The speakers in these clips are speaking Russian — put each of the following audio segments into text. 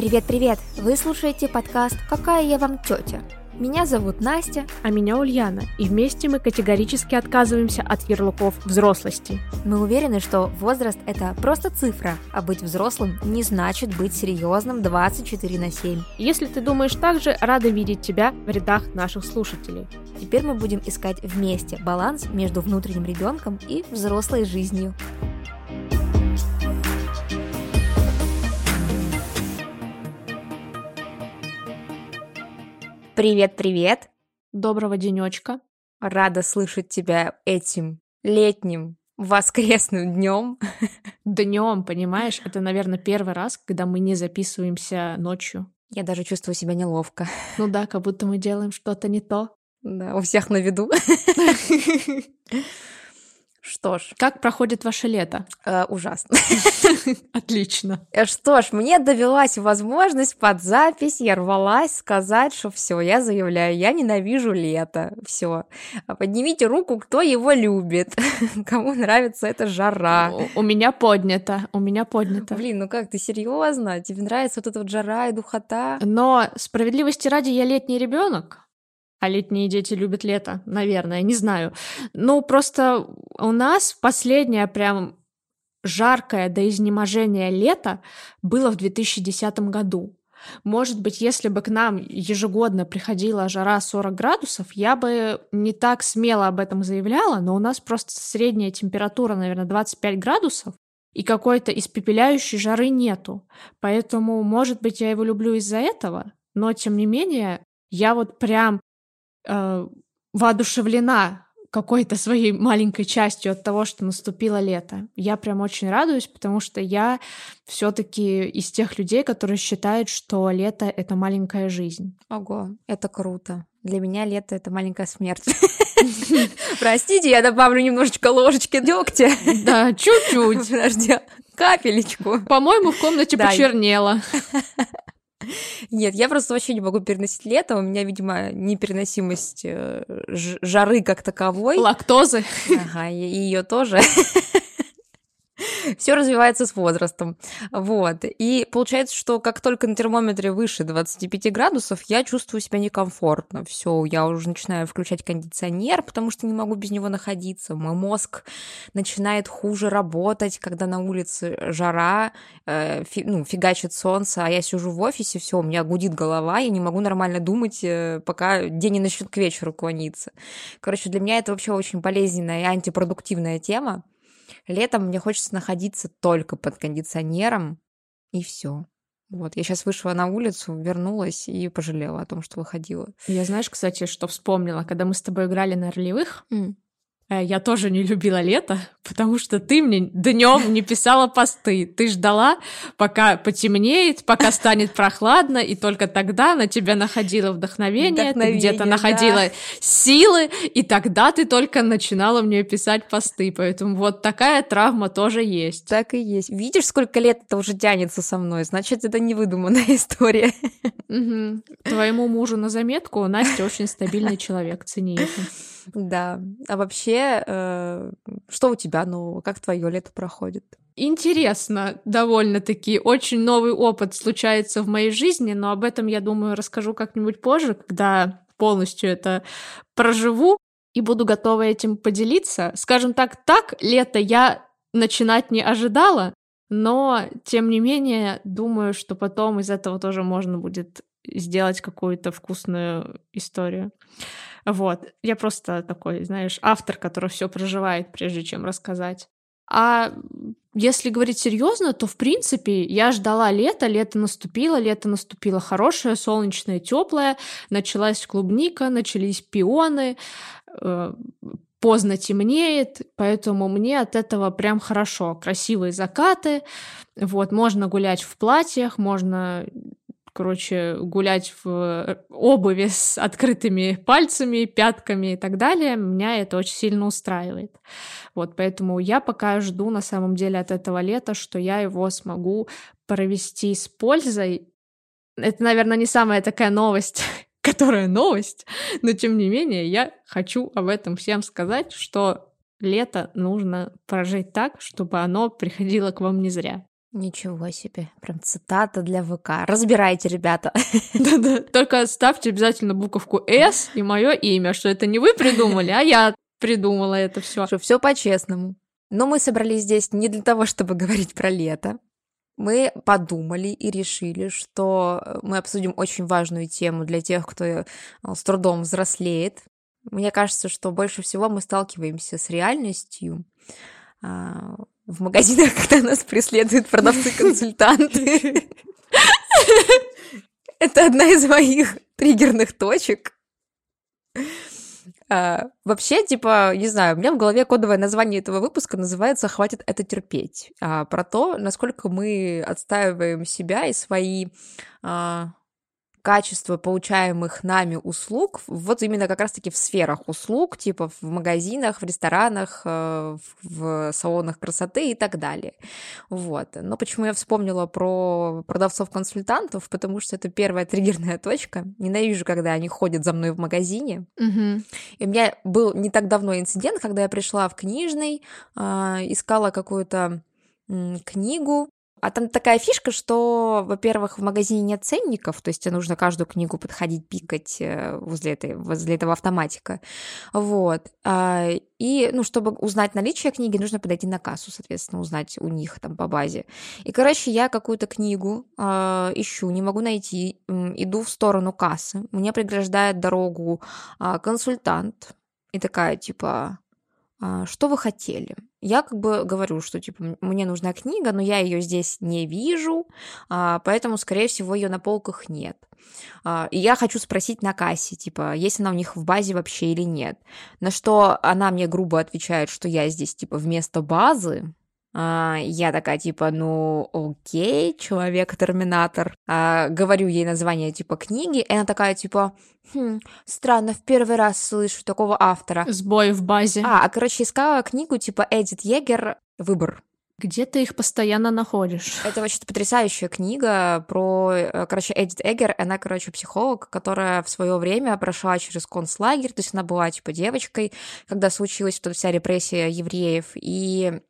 Привет-привет! Вы слушаете подкаст «Какая я вам тетя?». Меня зовут Настя. А меня Ульяна. И вместе мы категорически отказываемся от ярлыков взрослости. Мы уверены, что возраст – это просто цифра, а быть взрослым не значит быть серьезным 24 на 7. Если ты думаешь так же, рада видеть тебя в рядах наших слушателей. Теперь мы будем искать вместе баланс между внутренним ребенком и взрослой жизнью. Привет-привет! Доброго денечка! Рада слышать тебя этим летним воскресным днем. Днем, понимаешь? Это, наверное, первый раз, когда мы не записываемся ночью. Я даже чувствую себя неловко. Ну да, как будто мы делаем что-то не то. Да, у всех на виду. Что ж. Как проходит ваше лето? Э, ужасно. Отлично. Э, что ж, мне довелась возможность под запись, я рвалась сказать, что все, я заявляю, я ненавижу лето. Все. Поднимите руку, кто его любит. Кому нравится эта жара. У, у меня поднято, у меня поднято. Блин, ну как, ты серьезно? Тебе нравится вот эта вот жара и духота? Но справедливости ради я летний ребенок а летние дети любят лето, наверное, не знаю. Ну, просто у нас последнее прям жаркое до изнеможения лето было в 2010 году. Может быть, если бы к нам ежегодно приходила жара 40 градусов, я бы не так смело об этом заявляла, но у нас просто средняя температура, наверное, 25 градусов, и какой-то испепеляющей жары нету. Поэтому, может быть, я его люблю из-за этого, но, тем не менее, я вот прям э, воодушевлена какой-то своей маленькой частью от того, что наступило лето. Я прям очень радуюсь, потому что я все-таки из тех людей, которые считают, что лето это маленькая жизнь. Ого, это круто. Для меня лето это маленькая смерть. Простите, я добавлю немножечко ложечки дегтя. Да, чуть-чуть. Подожди, капелечку. По-моему, в комнате почернело. Нет, я просто вообще не могу переносить лето. У меня, видимо, непереносимость э, жары как таковой. Лактозы. Ага, и ее тоже. все развивается с возрастом. Вот. И получается, что как только на термометре выше 25 градусов, я чувствую себя некомфортно. Все, я уже начинаю включать кондиционер, потому что не могу без него находиться. Мой мозг начинает хуже работать, когда на улице жара, э, фи, ну, фигачит солнце, а я сижу в офисе, все, у меня гудит голова, я не могу нормально думать, э, пока день не начнет к вечеру клониться. Короче, для меня это вообще очень болезненная и антипродуктивная тема. Летом мне хочется находиться только под кондиционером, и все. Вот, я сейчас вышла на улицу, вернулась и пожалела о том, что выходила. Я знаешь, кстати, что вспомнила, когда мы с тобой играли на ролевых, mm. Э, я тоже не любила лето, потому что ты мне днем не писала посты. Ты ждала, пока потемнеет, пока станет прохладно, и только тогда на тебя находило вдохновение, вдохновение ты где-то да. находила силы, и тогда ты только начинала мне писать посты. Поэтому вот такая травма тоже есть. Так и есть. Видишь, сколько лет это уже тянется со мной? Значит, это не выдуманная история. Угу. Твоему мужу на заметку, Настя очень стабильный человек, цени это. Да. А вообще, э, что у тебя нового? Как твое лето проходит? Интересно, довольно-таки. Очень новый опыт случается в моей жизни, но об этом, я думаю, расскажу как-нибудь позже, когда полностью это проживу и буду готова этим поделиться. Скажем так, так лето я начинать не ожидала, но, тем не менее, думаю, что потом из этого тоже можно будет сделать какую-то вкусную историю. Вот. Я просто такой, знаешь, автор, который все проживает, прежде чем рассказать. А если говорить серьезно, то в принципе я ждала лета, лето наступило, лето наступило хорошее, солнечное, теплое, началась клубника, начались пионы, э, поздно темнеет, поэтому мне от этого прям хорошо. Красивые закаты, вот, можно гулять в платьях, можно короче, гулять в э, обуви с открытыми пальцами, пятками и так далее, меня это очень сильно устраивает. Вот, поэтому я пока жду на самом деле от этого лета, что я его смогу провести с пользой. Это, наверное, не самая такая новость, которая новость, но тем не менее я хочу об этом всем сказать, что лето нужно прожить так, чтобы оно приходило к вам не зря. Ничего себе, прям цитата для ВК. Разбирайте, ребята. Да-да, только ставьте обязательно буковку «С» и мое имя, что это не вы придумали, а я придумала это все. Что все по-честному. Но мы собрались здесь не для того, чтобы говорить про лето. Мы подумали и решили, что мы обсудим очень важную тему для тех, кто э, с трудом взрослеет. Мне кажется, что больше всего мы сталкиваемся с реальностью, а, в магазинах, когда нас преследуют продавцы-консультанты. Это одна из моих триггерных точек. А, вообще, типа, не знаю, у меня в голове кодовое название этого выпуска называется «Хватит это терпеть». А, про то, насколько мы отстаиваем себя и свои а, качество получаемых нами услуг вот именно как раз-таки в сферах услуг, типа в магазинах, в ресторанах, э, в салонах красоты и так далее. Вот. Но почему я вспомнила про продавцов-консультантов? Потому что это первая триггерная точка. Ненавижу, когда они ходят за мной в магазине. Угу. И у меня был не так давно инцидент, когда я пришла в книжный, э, искала какую-то книгу, а там такая фишка, что, во-первых, в магазине нет ценников, то есть тебе нужно каждую книгу подходить, пикать э, возле, этой, возле этого автоматика. Вот. А, и, ну, чтобы узнать наличие книги, нужно подойти на кассу, соответственно, узнать у них там по базе. И, короче, я какую-то книгу э, ищу, не могу найти, иду в сторону кассы, мне преграждает дорогу э, консультант, и такая, типа, что вы хотели? Я как бы говорю, что типа мне нужна книга, но я ее здесь не вижу, а, поэтому, скорее всего, ее на полках нет. А, и я хочу спросить на кассе, типа, есть она у них в базе вообще или нет. На что она мне грубо отвечает, что я здесь типа вместо базы, а, я такая, типа, ну, окей, человек-терминатор. А, говорю ей название, типа, книги, и она такая, типа, хм, странно, в первый раз слышу такого автора. Сбой в базе. А, а короче, искала книгу, типа, Эдит Егер «Выбор». Где ты их постоянно находишь? Это вообще потрясающая книга про, э, короче, Эдит Эггер. Она, короче, психолог, которая в свое время прошла через концлагерь, то есть она была, типа, девочкой, когда случилась вот эта вся репрессия евреев, и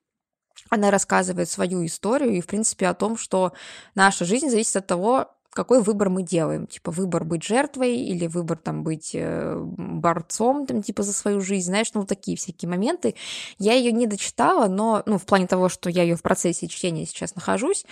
она рассказывает свою историю и, в принципе, о том, что наша жизнь зависит от того, какой выбор мы делаем. Типа выбор быть жертвой или выбор там быть э, борцом там типа за свою жизнь. Знаешь, ну такие всякие моменты. Я ее не дочитала, но ну в плане того, что я ее в процессе чтения сейчас нахожусь.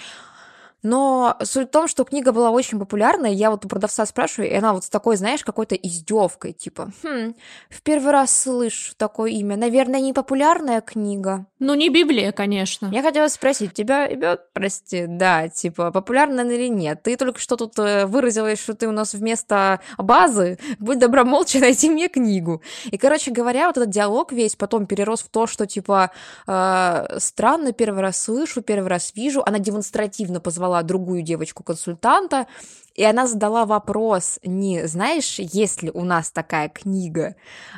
Но суть в том, что книга была очень популярная, я вот у продавца спрашиваю, и она вот с такой, знаешь, какой-то издевкой, типа, хм, в первый раз слышу такое имя, наверное, не популярная книга. Ну, не Библия, конечно. Я хотела спросить, тебя ребят, прости, да, типа, популярная или нет? Ты только что тут э, выразилась, что ты у нас вместо базы, будь добра молча найти мне книгу. И, короче говоря, вот этот диалог весь потом перерос в то, что, типа, э, странно, первый раз слышу, первый раз вижу, она демонстративно позвала позвала другую девочку-консультанта, и она задала вопрос не, знаешь, есть ли у нас такая книга,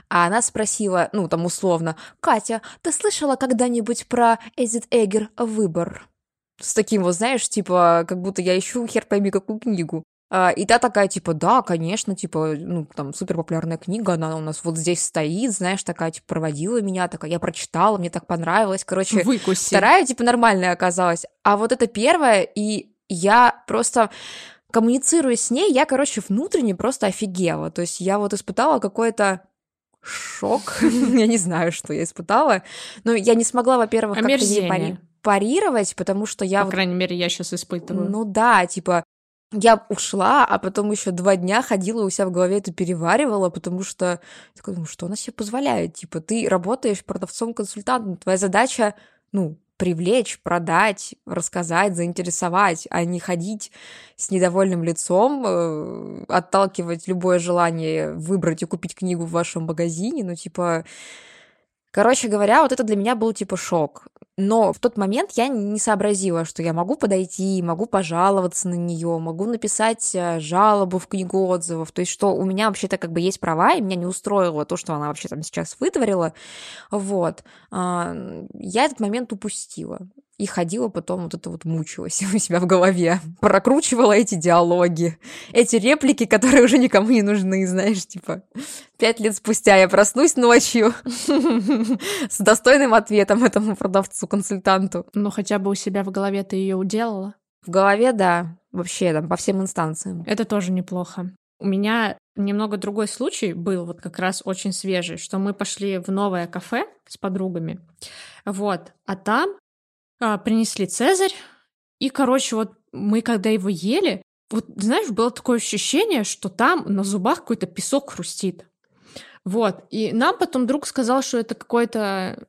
а она спросила, ну, там условно, «Катя, ты слышала когда-нибудь про Эдит Эггер «Выбор»?» С таким вот, знаешь, типа, как будто я ищу хер пойми какую книгу. А, и та такая, типа, да, конечно, типа, ну, там, супер популярная книга, она у нас вот здесь стоит, знаешь, такая, типа, проводила меня, такая, я прочитала, мне так понравилось, короче. Выкуси. Вторая, типа, нормальная оказалась. А вот это первая, и я просто коммуницируя с ней, я, короче, внутренне просто офигела. То есть я вот испытала какой-то шок. я не знаю, что я испытала. Но я не смогла, во-первых, как-то парировать, потому что я... По крайней мере, я сейчас испытываю. Ну да, типа, я ушла, а потом еще два дня ходила у себя в голове это переваривала, потому что такой, ну что она себе позволяет? Типа, ты работаешь продавцом-консультантом, твоя задача, ну, привлечь, продать, рассказать, заинтересовать, а не ходить с недовольным лицом, э, отталкивать любое желание выбрать и купить книгу в вашем магазине, ну, типа... Короче говоря, вот это для меня был типа шок. Но в тот момент я не сообразила, что я могу подойти, могу пожаловаться на нее, могу написать э, жалобу в книгу отзывов. То есть, что у меня вообще-то как бы есть права, и меня не устроило то, что она вообще там сейчас вытворила. Вот. А, я этот момент упустила. И ходила потом вот это вот мучилась у себя в голове, прокручивала эти диалоги, эти реплики, которые уже никому не нужны, знаешь, типа, пять лет спустя я проснусь ночью с достойным ответом этому продавцу, консультанту. Ну, хотя бы у себя в голове ты ее уделала. В голове, да, вообще там по всем инстанциям. Это тоже неплохо. У меня немного другой случай был, вот как раз очень свежий, что мы пошли в новое кафе с подругами, вот, а там а, принесли Цезарь, и, короче, вот мы когда его ели, вот, знаешь, было такое ощущение, что там на зубах какой-то песок хрустит. Вот. И нам потом друг сказал, что это какой-то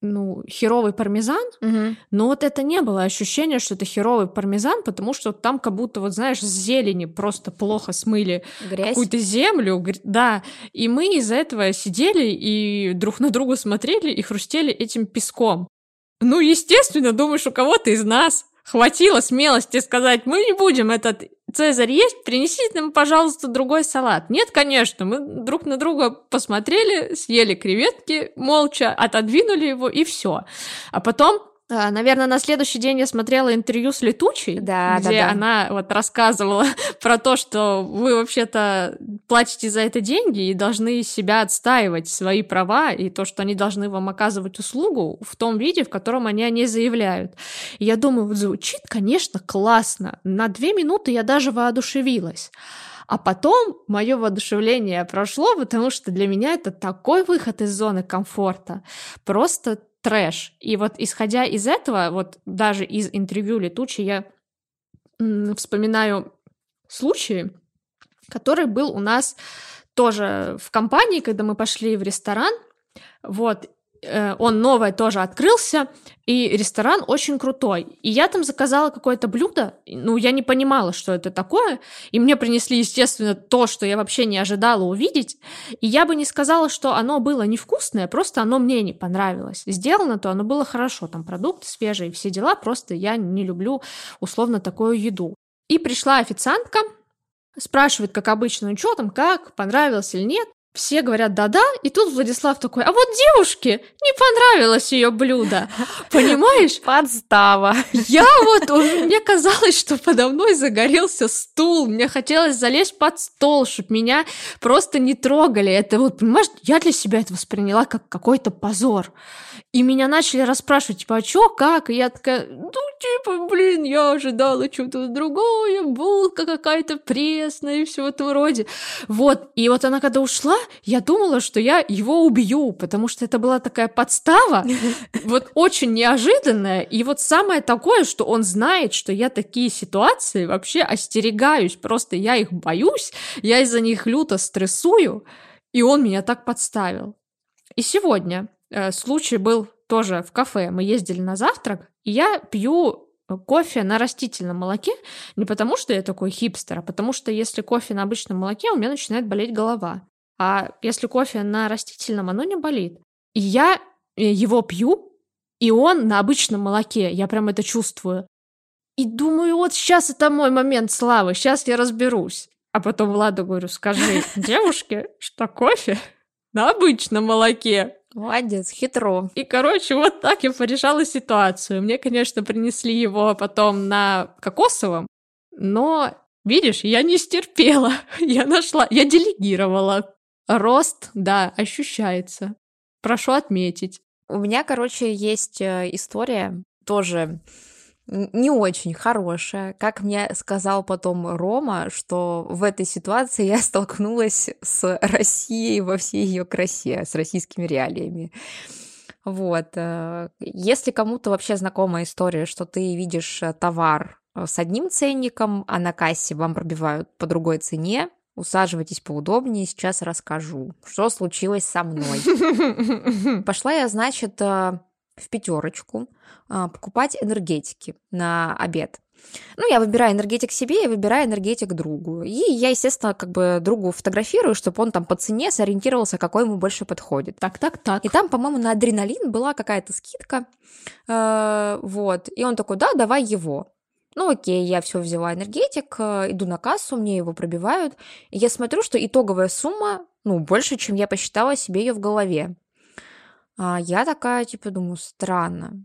ну, херовый пармезан, Мгм. но вот это не было ощущения, что это херовый пармезан, потому что там как будто, вот знаешь, с зелени просто плохо смыли Грязь. какую-то землю, да, и мы из-за этого сидели и друг на друга смотрели и хрустели этим песком. Ну, естественно, думаешь, у кого-то из нас хватило смелости сказать, мы не будем этот Цезарь есть, принесите нам, пожалуйста, другой салат. Нет, конечно, мы друг на друга посмотрели, съели креветки молча, отодвинули его и все. А потом Наверное, на следующий день я смотрела интервью с Летучей, Да, да, где да. она вот рассказывала про то, что вы вообще-то платите за это деньги и должны себя отстаивать, свои права, и то, что они должны вам оказывать услугу в том виде, в котором они о ней заявляют. И я думаю, вот звучит, конечно, классно. На две минуты я даже воодушевилась. А потом мое воодушевление прошло, потому что для меня это такой выход из зоны комфорта. Просто трэш. И вот исходя из этого, вот даже из интервью Летучей я вспоминаю случай, который был у нас тоже в компании, когда мы пошли в ресторан. Вот, он новый тоже открылся, и ресторан очень крутой. И я там заказала какое-то блюдо, ну, я не понимала, что это такое, и мне принесли, естественно, то, что я вообще не ожидала увидеть, и я бы не сказала, что оно было невкусное, просто оно мне не понравилось. Сделано то оно было хорошо, там продукты свежие, все дела, просто я не люблю условно такую еду. И пришла официантка, спрашивает, как обычно, ну что там, как, понравилось или нет. Все говорят да-да, и тут Владислав такой, а вот девушке не понравилось ее блюдо. Понимаешь? Подстава. Я вот, мне казалось, что подо мной загорелся стул, мне хотелось залезть под стол, чтобы меня просто не трогали. Это вот, понимаешь, я для себя это восприняла как какой-то позор. И меня начали расспрашивать, типа, а чё, как? И я такая, ну, типа, блин, я ожидала что-то другое, булка какая-то пресная и все в этом роде. Вот, и вот она когда ушла, я думала, что я его убью, потому что это была такая подстава, вот очень неожиданная. И вот самое такое, что он знает, что я такие ситуации вообще остерегаюсь, просто я их боюсь, я из-за них люто стрессую, и он меня так подставил. И сегодня э, случай был тоже в кафе. Мы ездили на завтрак, и я пью кофе на растительном молоке не потому, что я такой хипстер, а потому что если кофе на обычном молоке, у меня начинает болеть голова. А если кофе на растительном, оно не болит. И я э, его пью, и он на обычном молоке. Я прям это чувствую. И думаю, вот сейчас это мой момент славы, сейчас я разберусь. А потом Владу говорю, скажи девушке, что кофе на обычном молоке. Молодец, хитро. И, короче, вот так я порешала ситуацию. Мне, конечно, принесли его потом на кокосовом, но, видишь, я не стерпела. Я нашла, я делегировала. Рост, да, ощущается. Прошу отметить. У меня, короче, есть э, история тоже не очень хорошая. Как мне сказал потом Рома, что в этой ситуации я столкнулась с Россией во всей ее красе, с российскими реалиями. Вот. э, Если кому-то вообще знакома история, что ты видишь э, товар с одним ценником, а на кассе вам пробивают по другой цене, усаживайтесь поудобнее, сейчас расскажу, что случилось со мной. Пошла я, значит, э, в пятерочку а, покупать энергетики на обед. Ну, я выбираю энергетик себе, я выбираю энергетик другу. И я, естественно, как бы другу фотографирую, чтобы он там по цене сориентировался, какой ему больше подходит. Так, так, так. И там, по-моему, на адреналин была какая-то скидка. э, Вот. И он такой, да, давай его. Ну окей, я все взяла энергетик, э, иду на кассу, мне его пробивают. И я смотрю, что итоговая сумма, ну, больше, чем я посчитала себе ее в голове. А я такая, типа, думаю, странно.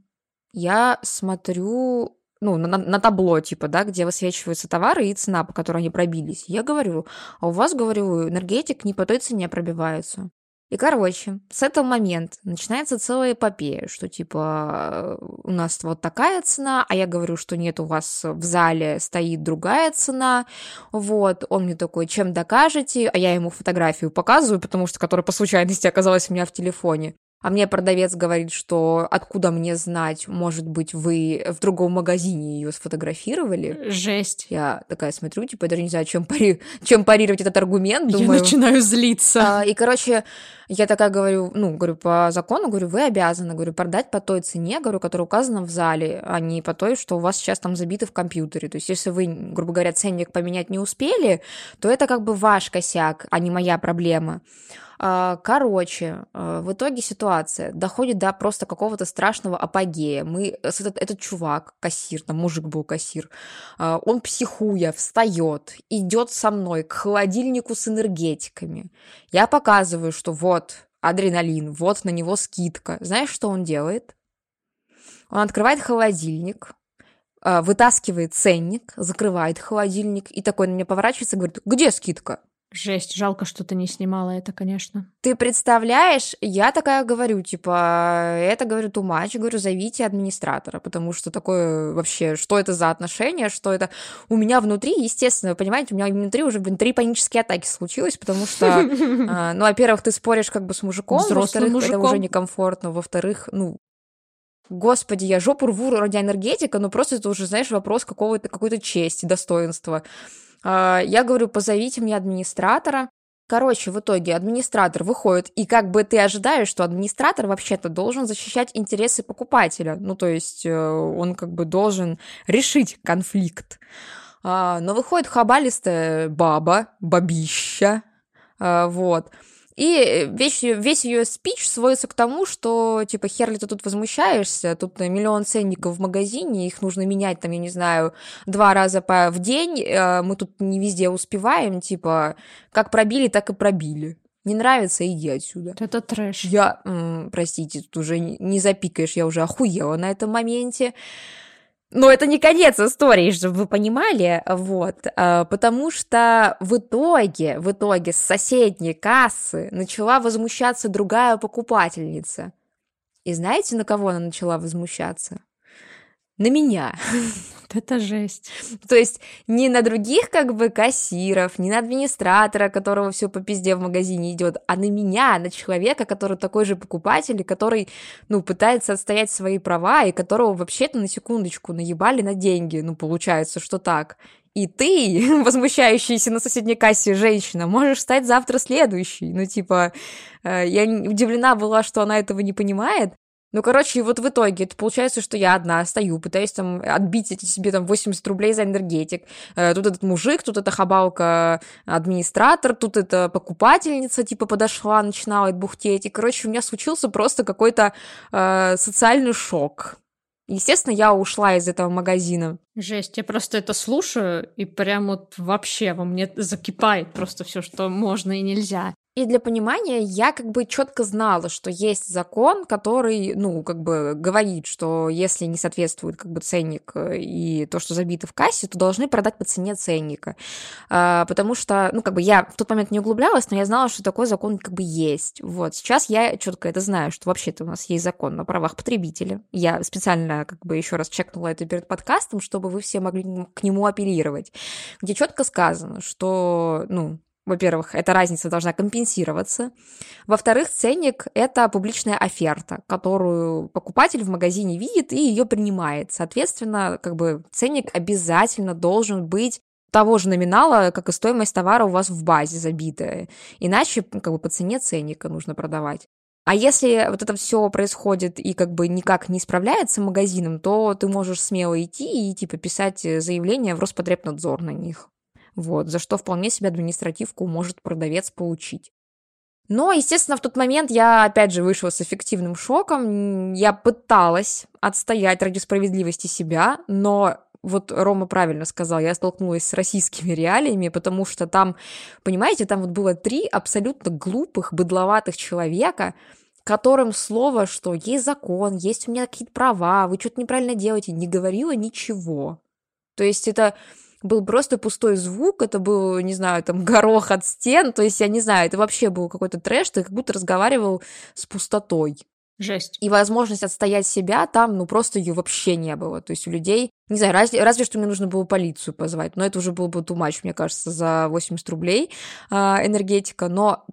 я смотрю ну, на, на табло, типа, да, где высвечиваются товары и цена, по которой они пробились. Я говорю, а у вас, говорю, энергетик не по той цене пробивается. И, короче, с этого момента начинается целая эпопея, что, типа, у нас вот такая цена, а я говорю, что нет, у вас в зале стоит другая цена, вот, он мне такой, чем докажете, а я ему фотографию показываю, потому что, которая по случайности оказалась у меня в телефоне. А мне продавец говорит, что откуда мне знать, может быть, вы в другом магазине ее сфотографировали. Жесть. Я такая смотрю, типа, я даже не знаю, чем, пари... чем парировать этот аргумент. Думаю. Я начинаю злиться. А, и, короче, я такая говорю, ну, говорю, по закону, говорю, вы обязаны, говорю, продать по той цене, говорю, которая указана в зале, а не по той, что у вас сейчас там забиты в компьютере. То есть, если вы, грубо говоря, ценник поменять не успели, то это как бы ваш косяк, а не моя проблема. А, короче, а, в итоге ситуация доходит до просто какого-то страшного апогея. Мы, этот, этот чувак, кассир, там мужик был кассир, а, он психуя, встает, идет со мной к холодильнику с энергетиками. Я показываю, что вот адреналин, вот на него скидка. Знаешь, что он делает? Он открывает холодильник, вытаскивает ценник, закрывает холодильник и такой на меня поворачивается и говорит, где скидка? Жесть, жалко, что ты не снимала это, конечно. Ты представляешь, я такая говорю, типа, это, говорю, тумач, говорю, зовите администратора, потому что такое вообще, что это за отношения, что это... У меня внутри, естественно, понимаете, у меня внутри уже, блин, три панические атаки случилось, потому что, а, ну, во-первых, ты споришь как бы с мужиком, во-вторых, это уже некомфортно, во-вторых, ну, Господи, я жопу рву ради энергетика, но просто это уже, знаешь, вопрос какого-то, какой-то чести, достоинства. А, я говорю, позовите мне администратора. Короче, в итоге администратор выходит, и как бы ты ожидаешь, что администратор вообще-то должен защищать интересы покупателя. Ну, то есть э, он как бы должен решить конфликт. А, но выходит хабалистая баба, бабища, а, вот, и весь, весь ее спич сводится к тому, что, типа, хер ли ты тут возмущаешься, тут миллион ценников в магазине, их нужно менять, там, я не знаю, два раза по, в день, э, мы тут не везде успеваем, типа, как пробили, так и пробили. Не нравится, иди отсюда. Это трэш. Я, простите, тут уже не запикаешь, я уже охуела на этом моменте. Но это не конец истории, чтобы вы понимали, вот, а, потому что в итоге, в итоге с соседней кассы начала возмущаться другая покупательница. И знаете, на кого она начала возмущаться? На меня. Это жесть. То есть не на других как бы кассиров, не на администратора, которого все по пизде в магазине идет, а на меня, на человека, который такой же покупатель, и который, ну, пытается отстоять свои права, и которого вообще-то на секундочку наебали на деньги. Ну, получается, что так. И ты, возмущающаяся на соседней кассе женщина, можешь стать завтра следующей. Ну, типа, э, я удивлена была, что она этого не понимает, ну, короче, вот в итоге это получается, что я одна стою, пытаюсь там отбить эти себе там 80 рублей за энергетик. Э, тут этот мужик, тут эта хабалка администратор, тут эта покупательница типа подошла, начинала бухтеть. И, короче, у меня случился просто какой-то э, социальный шок. Естественно, я ушла из этого магазина. Жесть, я просто это слушаю, и прям вот вообще во мне закипает просто все, что можно и нельзя. И для понимания я как бы четко знала, что есть закон, который, ну, как бы говорит, что если не соответствует как бы ценник э, и то, что забито в кассе, то должны продать по цене ценника. А, потому что, ну, как бы я в тот момент не углублялась, но я знала, что такой закон как бы есть. Вот, сейчас я четко это знаю, что вообще-то у нас есть закон о правах потребителя. Я специально как бы еще раз чекнула это перед подкастом, чтобы вы все могли к нему апеллировать, где четко сказано, что, ну, во-первых, эта разница должна компенсироваться. Во-вторых, ценник – это публичная оферта, которую покупатель в магазине видит и ее принимает. Соответственно, как бы ценник обязательно должен быть того же номинала, как и стоимость товара у вас в базе забитая. Иначе как бы по цене ценника нужно продавать. А если вот это все происходит и как бы никак не справляется магазином, то ты можешь смело идти и типа писать заявление в Роспотребнадзор на них вот, за что вполне себе административку может продавец получить. Но, естественно, в тот момент я, опять же, вышла с эффективным шоком. Я пыталась отстоять ради справедливости себя, но вот Рома правильно сказал, я столкнулась с российскими реалиями, потому что там, понимаете, там вот было три абсолютно глупых, быдловатых человека, которым слово, что есть закон, есть у меня какие-то права, вы что-то неправильно делаете, не говорила ничего. То есть это был просто пустой звук, это был, не знаю, там, горох от стен, то есть, я не знаю, это вообще был какой-то трэш, ты как будто разговаривал с пустотой. Жесть. И возможность отстоять себя там, ну, просто ее вообще не было. То есть у людей, не знаю, разве, разве что мне нужно было полицию позвать, но это уже было бы much, мне кажется, за 80 рублей э, энергетика, но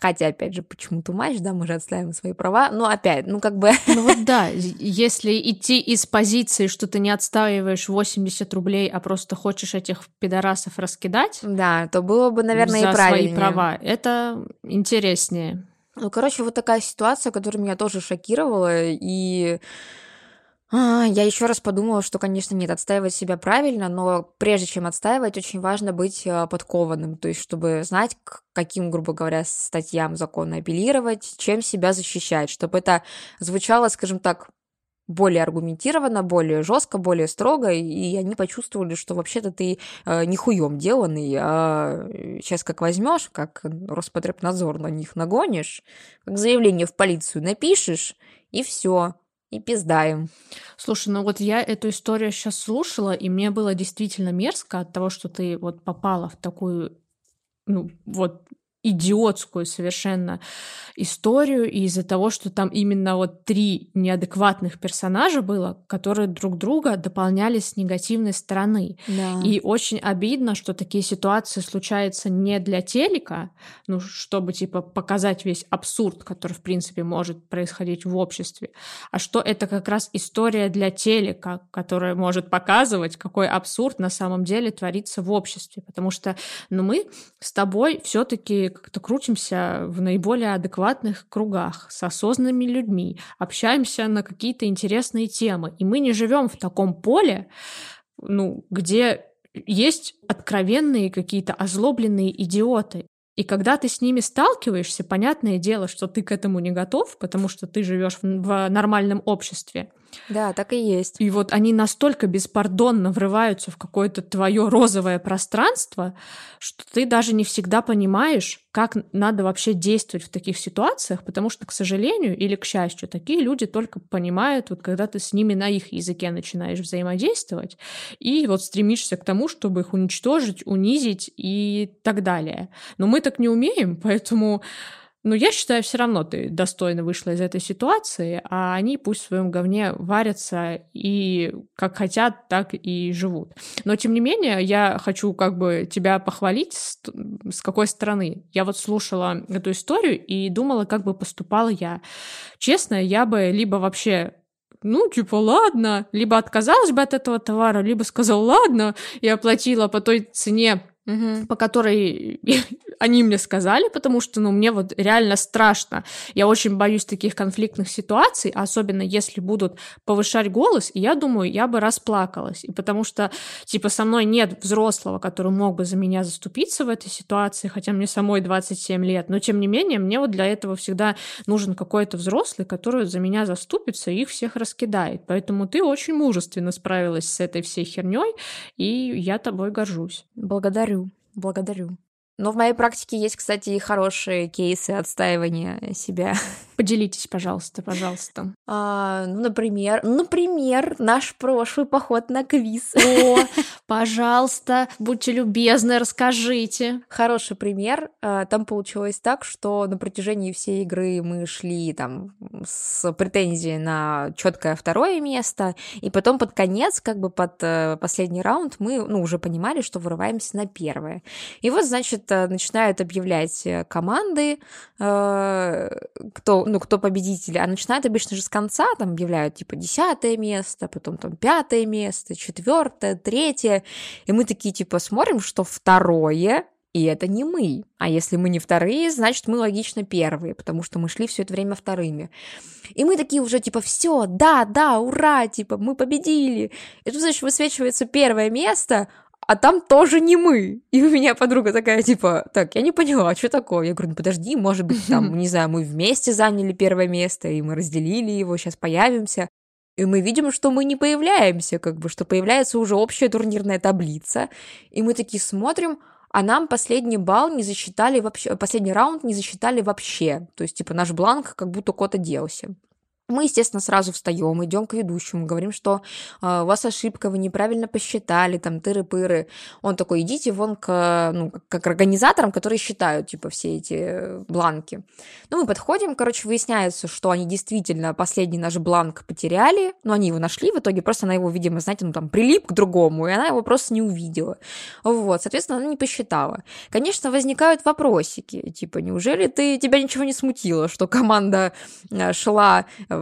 Хотя, опять же, почему-то матч, да, мы же отстаиваем свои права, но опять, ну как бы... Ну вот да, если идти из позиции, что ты не отстаиваешь 80 рублей, а просто хочешь этих пидорасов раскидать... Да, то было бы, наверное, и правильнее. свои права, это интереснее. Ну, короче, вот такая ситуация, которая меня тоже шокировала, и я еще раз подумала, что, конечно, нет, отстаивать себя правильно, но прежде чем отстаивать, очень важно быть а, подкованным, то есть чтобы знать, к каким, грубо говоря, статьям закона апеллировать, чем себя защищать, чтобы это звучало, скажем так, более аргументированно, более жестко, более строго, и они почувствовали, что вообще-то ты э, не деланный, а сейчас как возьмешь, как Роспотребнадзор на них нагонишь, как заявление в полицию напишешь, и все и пиздаем. Слушай, ну вот я эту историю сейчас слушала, и мне было действительно мерзко от того, что ты вот попала в такую, ну вот идиотскую совершенно историю и из-за того, что там именно вот три неадекватных персонажа было, которые друг друга дополняли с негативной стороны. Да. И очень обидно, что такие ситуации случаются не для телека, ну, чтобы, типа, показать весь абсурд, который, в принципе, может происходить в обществе, а что это как раз история для телека, которая может показывать, какой абсурд на самом деле творится в обществе. Потому что, ну, мы с тобой все таки как-то крутимся в наиболее адекватных кругах с осознанными людьми, общаемся на какие-то интересные темы. И мы не живем в таком поле, ну, где есть откровенные какие-то озлобленные идиоты. И когда ты с ними сталкиваешься, понятное дело, что ты к этому не готов, потому что ты живешь в нормальном обществе. Да, так и есть. И вот они настолько беспардонно врываются в какое-то твое розовое пространство, что ты даже не всегда понимаешь, как надо вообще действовать в таких ситуациях, потому что, к сожалению или к счастью, такие люди только понимают, вот когда ты с ними на их языке начинаешь взаимодействовать, и вот стремишься к тому, чтобы их уничтожить, унизить и так далее. Но мы так не умеем, поэтому но я считаю, все равно ты достойно вышла из этой ситуации, а они пусть в своем говне варятся и как хотят, так и живут. Но тем не менее, я хочу как бы тебя похвалить с, с какой стороны. Я вот слушала эту историю и думала, как бы поступала я. Честно, я бы либо вообще ну, типа, ладно, либо отказалась бы от этого товара, либо сказала, ладно, и оплатила по той цене, Угу. по которой они мне сказали, потому что, ну, мне вот реально страшно. Я очень боюсь таких конфликтных ситуаций, особенно если будут повышать голос, и я думаю, я бы расплакалась. И потому что, типа, со мной нет взрослого, который мог бы за меня заступиться в этой ситуации, хотя мне самой 27 лет, но, тем не менее, мне вот для этого всегда нужен какой-то взрослый, который за меня заступится и их всех раскидает. Поэтому ты очень мужественно справилась с этой всей херней, и я тобой горжусь. Благодарю. Благодарю. Но в моей практике есть, кстати, и хорошие кейсы отстаивания себя. Поделитесь, пожалуйста, пожалуйста. А, ну, например, например, наш прошлый поход на квиз. О, пожалуйста, будьте любезны, расскажите. Хороший пример. А, там получилось так, что на протяжении всей игры мы шли там с претензией на четкое второе место, и потом под конец, как бы под э, последний раунд, мы, ну, уже понимали, что вырываемся на первое. И вот, значит, э, начинают объявлять э, команды, кто, ну, кто победитель, а начинают обычно же с конца, там объявляют типа десятое место, потом там пятое место, четвертое, третье, и мы такие типа смотрим, что второе, и это не мы. А если мы не вторые, значит, мы логично первые, потому что мы шли все это время вторыми. И мы такие уже, типа, все, да, да, ура, типа, мы победили. И тут, значит, высвечивается первое место, а там тоже не мы. И у меня подруга такая, типа, так, я не поняла, а что такое? Я говорю, ну подожди, может быть, там, не знаю, мы вместе заняли первое место, и мы разделили его, сейчас появимся. И мы видим, что мы не появляемся, как бы, что появляется уже общая турнирная таблица. И мы такие смотрим, а нам последний балл не засчитали вообще, последний раунд не засчитали вообще. То есть, типа, наш бланк как будто куда-то делся. Мы, естественно, сразу встаем, идем к ведущему, говорим, что э, у вас ошибка, вы неправильно посчитали, там, тыры-пыры. Он такой, идите вон к, ну, как к организаторам, которые считают, типа, все эти бланки. Ну, мы подходим, короче, выясняется, что они действительно последний наш бланк потеряли, но они его нашли в итоге, просто она его, видимо, знаете, ну, там, прилип к другому, и она его просто не увидела. Вот, соответственно, она не посчитала. Конечно, возникают вопросики, типа, неужели ты, тебя ничего не смутило, что команда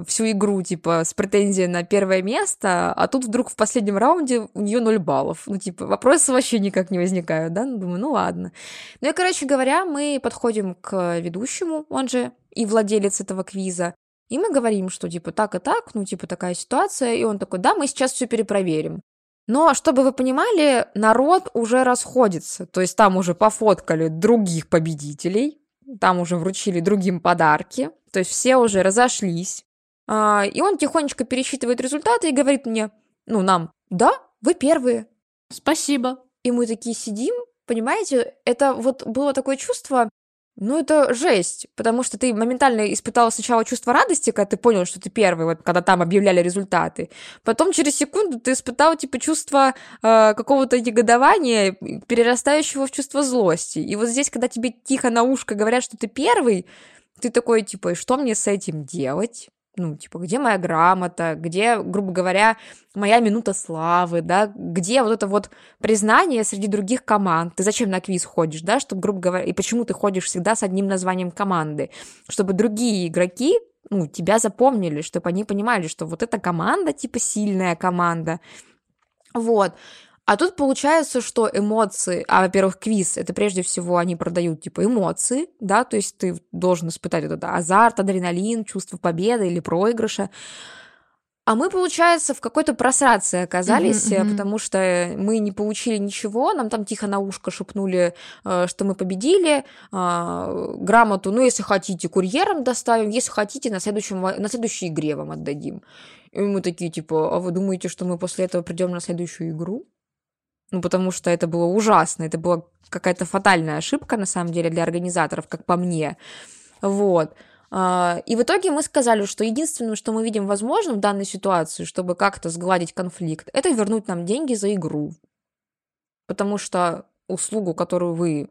э, всю игру, типа, с претензией на первое место, а тут вдруг в последнем раунде у нее 0 баллов. Ну, типа, вопросы вообще никак не возникают, да? Ну, думаю, ну ладно. Ну и, короче говоря, мы подходим к ведущему, он же и владелец этого квиза, и мы говорим, что, типа, так и так, ну, типа, такая ситуация, и он такой, да, мы сейчас все перепроверим. Но, чтобы вы понимали, народ уже расходится, то есть там уже пофоткали других победителей, там уже вручили другим подарки, то есть все уже разошлись, и он тихонечко пересчитывает результаты и говорит мне, ну, нам, да, вы первые. Спасибо. И мы такие сидим, понимаете, это вот было такое чувство, ну, это жесть, потому что ты моментально испытал сначала чувство радости, когда ты понял, что ты первый, вот когда там объявляли результаты. Потом через секунду ты испытал, типа, чувство э, какого-то негодования, перерастающего в чувство злости. И вот здесь, когда тебе тихо на ушко говорят, что ты первый, ты такой, типа, что мне с этим делать? Ну, типа, где моя грамота, где, грубо говоря, моя минута славы, да, где вот это вот признание среди других команд, ты зачем на квиз ходишь, да, чтобы, грубо говоря, и почему ты ходишь всегда с одним названием команды, чтобы другие игроки, ну, тебя запомнили, чтобы они понимали, что вот эта команда, типа, сильная команда, вот, а тут получается, что эмоции, а, во-первых, квиз, это прежде всего они продают, типа, эмоции, да, то есть ты должен испытать вот это азарт, адреналин, чувство победы или проигрыша. А мы, получается, в какой-то просрации оказались, mm-hmm, mm-hmm. потому что мы не получили ничего, нам там тихо на ушко шепнули, э, что мы победили, а, грамоту, ну, если хотите, курьером доставим, если хотите, на, следующем, на следующей игре вам отдадим. И мы такие, типа, а вы думаете, что мы после этого придем на следующую игру? Ну, потому что это было ужасно, это была какая-то фатальная ошибка, на самом деле, для организаторов, как по мне. Вот. А, и в итоге мы сказали, что единственное, что мы видим возможным в данной ситуации, чтобы как-то сгладить конфликт, это вернуть нам деньги за игру. Потому что услугу, которую вы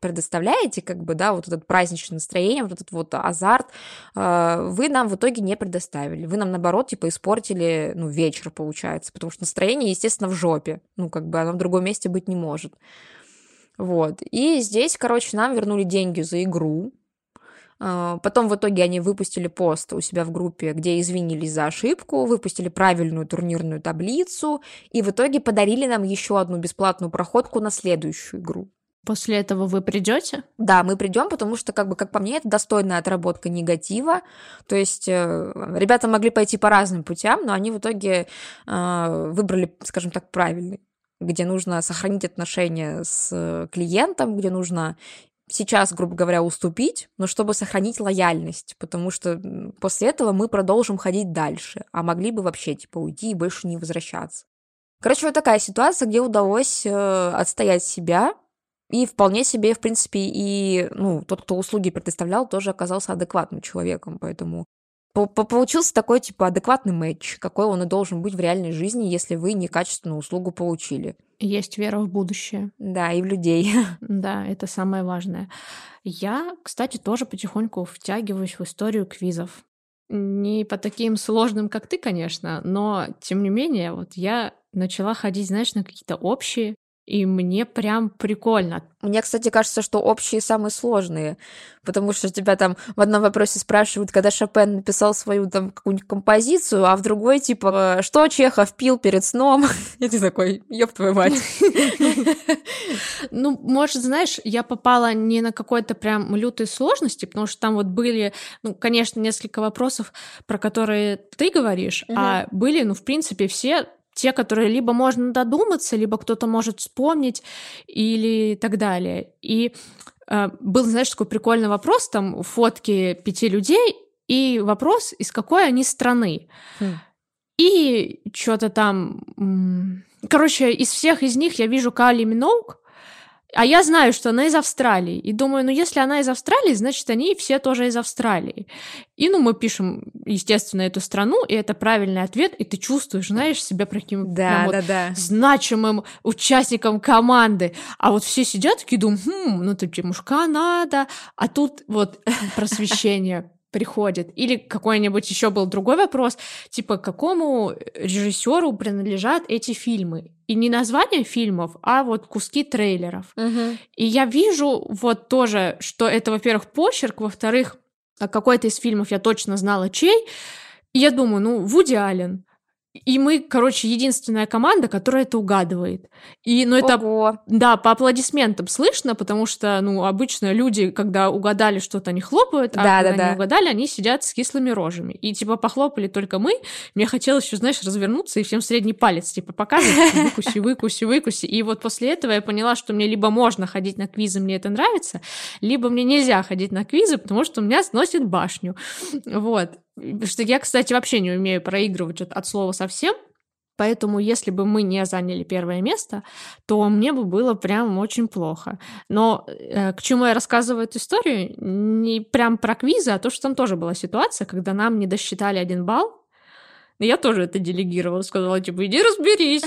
предоставляете, как бы, да, вот этот праздничное настроение, вот этот вот азарт, э, вы нам в итоге не предоставили. Вы нам, наоборот, типа, испортили, ну, вечер, получается, потому что настроение, естественно, в жопе. Ну, как бы оно в другом месте быть не может. Вот. И здесь, короче, нам вернули деньги за игру. Э, потом в итоге они выпустили пост у себя в группе, где извинились за ошибку, выпустили правильную турнирную таблицу и в итоге подарили нам еще одну бесплатную проходку на следующую игру. После этого вы придете? Да, мы придем, потому что, как бы, как по мне, это достойная отработка негатива. То есть э, ребята могли пойти по разным путям, но они в итоге э, выбрали, скажем так, правильный, где нужно сохранить отношения с клиентом, где нужно сейчас, грубо говоря, уступить, но чтобы сохранить лояльность, потому что после этого мы продолжим ходить дальше, а могли бы вообще типа уйти и больше не возвращаться. Короче, вот такая ситуация, где удалось э, отстоять себя, и вполне себе, в принципе, и ну, тот, кто услуги предоставлял, тоже оказался адекватным человеком, поэтому получился такой, типа, адекватный матч, какой он и должен быть в реальной жизни, если вы некачественную услугу получили. Есть вера в будущее. Да, и в людей. Да, это самое важное. Я, кстати, тоже потихоньку втягиваюсь в историю квизов. Не по таким сложным, как ты, конечно, но, тем не менее, вот я начала ходить, знаешь, на какие-то общие и мне прям прикольно. Мне, кстати, кажется, что общие самые сложные, потому что тебя там в одном вопросе спрашивают, когда Шопен написал свою там какую-нибудь композицию, а в другой типа, что Чехов пил перед сном? И ты такой, ёб твою мать. Ну, может, знаешь, я попала не на какой-то прям лютой сложности, потому что там вот были, ну, конечно, несколько вопросов, про которые ты говоришь, а были, ну, в принципе, все те, которые либо можно додуматься, либо кто-то может вспомнить или так далее. И э, был, знаешь, такой прикольный вопрос, там фотки пяти людей, и вопрос, из какой они страны. Mm. И что-то там... Короче, из всех из них я вижу Кали Миноук, А я знаю, что она из Австралии. И думаю, ну если она из Австралии, значит они все тоже из Австралии. И ну мы пишем, естественно, эту страну, и это правильный ответ, и ты чувствуешь, знаешь, себя таким Да, прям да, вот да. значимым участником команды. А вот все сидят такие думают, хм, ну ты типа, Канада, а тут вот просвещение приходит. Или какой-нибудь еще был другой вопрос, типа, какому режиссеру принадлежат эти фильмы? И не название фильмов, а вот куски трейлеров. Мгм. И я вижу вот тоже, что это, во-первых, почерк, во-вторых, какой-то из фильмов я точно знала чей. И я думаю, ну, Вуди Аллен. И мы, короче, единственная команда, которая это угадывает. И, ну, это Ого. да, по аплодисментам слышно, потому что, ну, обычно люди, когда угадали что-то, они хлопают, а Да, когда да, да. не угадали, они сидят с кислыми рожами. И, типа, похлопали только мы. Мне хотелось еще, знаешь, развернуться и всем средний палец, типа, показывать, выкуси, выкуси, выкуси. И вот после этого я поняла, что мне либо можно ходить на квизы, мне это нравится, либо мне нельзя ходить на квизы, потому что у меня сносит башню. Вот. Что я, кстати, вообще не умею проигрывать от, слова совсем. Поэтому, если бы мы не заняли первое место, то мне бы было прям очень плохо. Но э, к чему я рассказываю эту историю? Не прям про квизы, а то, что там тоже была ситуация, когда нам не досчитали один балл. Я тоже это делегировала, сказала, типа, иди разберись.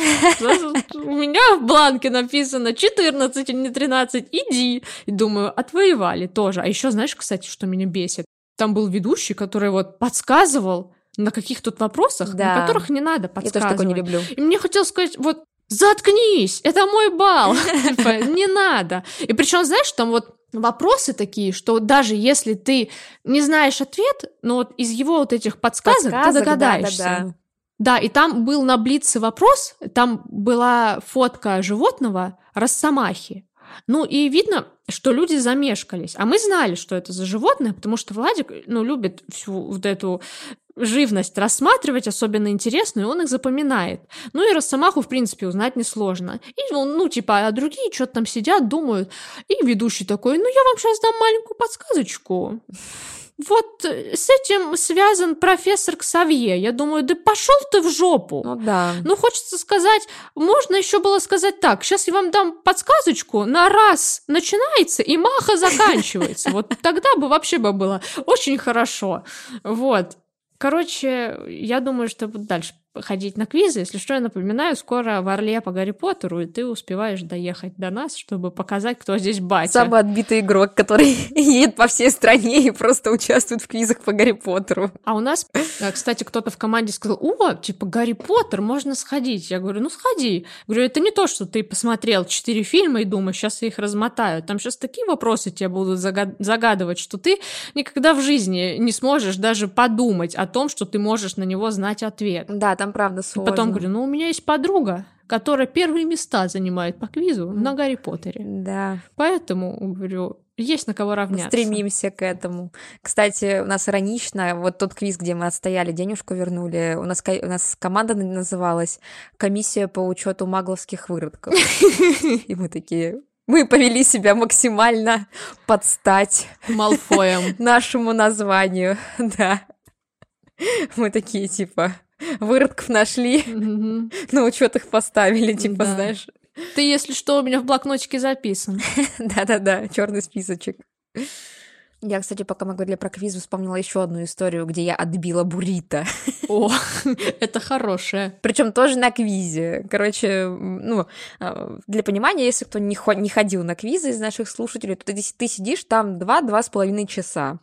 У меня в бланке написано 14, а не 13, иди. И думаю, отвоевали тоже. А еще знаешь, кстати, что меня бесит? Там был ведущий, который вот подсказывал на каких тут вопросах, Да. на которых не надо Я подсказывать. тоже такое не люблю. И мне хотелось сказать, вот заткнись, это мой балл, Типа, не надо. И причем, знаешь, там вот вопросы такие, что даже если ты не знаешь ответ, но вот из его вот этих подсказок, Подсказок, ты догадаешься. да, да, да. Да, и там был на Блице вопрос, там была фотка животного Росомахи. Ну и видно, что люди замешкались. А мы знали, что это за животное, потому что Владик, ну, любит всю вот эту живность рассматривать, особенно интересную, он их запоминает. Ну и Росомаху, в принципе, узнать несложно. И, ну, ну, типа, а другие что-то там сидят, думают. И ведущий такой, ну, я вам сейчас дам маленькую подсказочку. Вот э, с этим связан профессор Ксавье. Я думаю, да пошел ты в жопу. Ну да. Ну, хочется сказать, можно еще было сказать так, сейчас я вам дам подсказочку, на раз начинается и маха заканчивается. Вот тогда бы вообще бы было очень хорошо. Вот. Короче, я думаю, что дальше ходить на квизы. Если что, я напоминаю, скоро в Орле по Гарри Поттеру, и ты успеваешь доехать до нас, чтобы показать, кто здесь батя. Самый отбитый игрок, который едет по всей стране и просто участвует в квизах по Гарри Поттеру. А у нас, э, кстати, кто-то в команде сказал, о, типа, Гарри Поттер, можно сходить. Я говорю, ну сходи. Говорю, это не то, что ты посмотрел четыре фильма и думаешь, сейчас я их размотаю. Там сейчас такие вопросы тебе будут зага- загадывать, что ты никогда в жизни не сможешь даже подумать о том, что ты можешь на него знать ответ. Да, там правда И сложно. потом говорю, ну у меня есть подруга, которая первые места занимает по квизу на Гарри Поттере. Да, Поэтому, говорю, есть на кого равняться. стремимся к этому. Кстати, у нас иронично, вот тот квиз, где мы отстояли, денежку вернули, у нас, у нас команда называлась «Комиссия по учету магловских выродков». И мы такие, мы повели себя максимально под стать Малфоем. нашему названию, да. Мы такие, типа, выродков нашли, на учет их поставили, типа, Да. знаешь. Ты, если что, у меня в блокнотике записан. Да-да-да, черный списочек. Я, кстати, пока мы говорили про квиз, вспомнила еще одну историю, где я отбила буррито. О, это хорошее. Причем тоже на квизе. Короче, ну, а, для понимания, если кто не, хо- не ходил на квизы из наших слушателей, то ты, ты сидишь там 2-2 с половиной часа.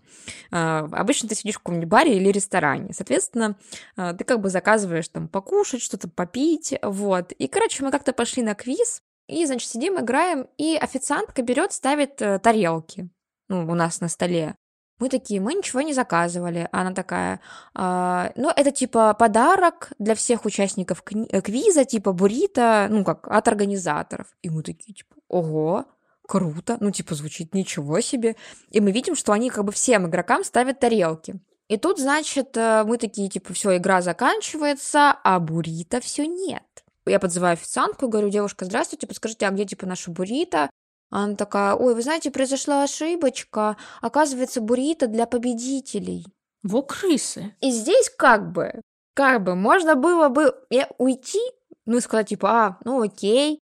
А, Обычно ты сидишь в каком-нибудь баре или ресторане. Соответственно, а, ты как бы заказываешь там покушать, что-то попить, вот. И, короче, мы как-то пошли на квиз, и, значит, сидим, играем, и официантка берет, ставит э, тарелки, ну, у нас на столе. Мы такие, мы ничего не заказывали. Она такая, «А, ну, это типа подарок для всех участников э, квиза, типа буррито, ну, как от организаторов. И мы такие, типа, ого, круто, ну, типа, звучит ничего себе. И мы видим, что они как бы всем игрокам ставят тарелки. И тут, значит, э, мы такие, типа, все, игра заканчивается, а буррито все нет. Я подзываю официантку, говорю, девушка, здравствуйте, подскажите, а где, типа, наша буррито? Она такая, ой, вы знаете, произошла ошибочка. Оказывается, буррито для победителей. Во крысы. И здесь как бы, как бы можно было бы э, уйти, ну и сказать типа, а, ну окей,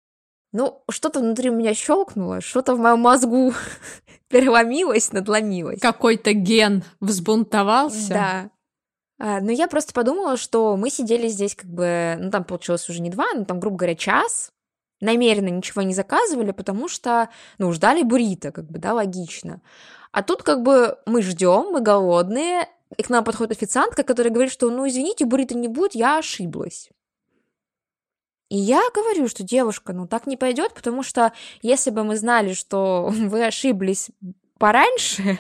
Ну, что-то внутри меня щелкнуло, что-то в моем мозгу переломилось, надломилось. Какой-то ген взбунтовался. Да. А, но я просто подумала, что мы сидели здесь как бы, ну там получилось уже не два, но там, грубо говоря, час, намеренно ничего не заказывали, потому что, ну, ждали буррито, как бы, да, логично. А тут как бы мы ждем, мы голодные, и к нам подходит официантка, которая говорит, что, ну, извините, буррито не будет, я ошиблась. И я говорю, что девушка, ну так не пойдет, потому что если бы мы знали, что вы ошиблись пораньше,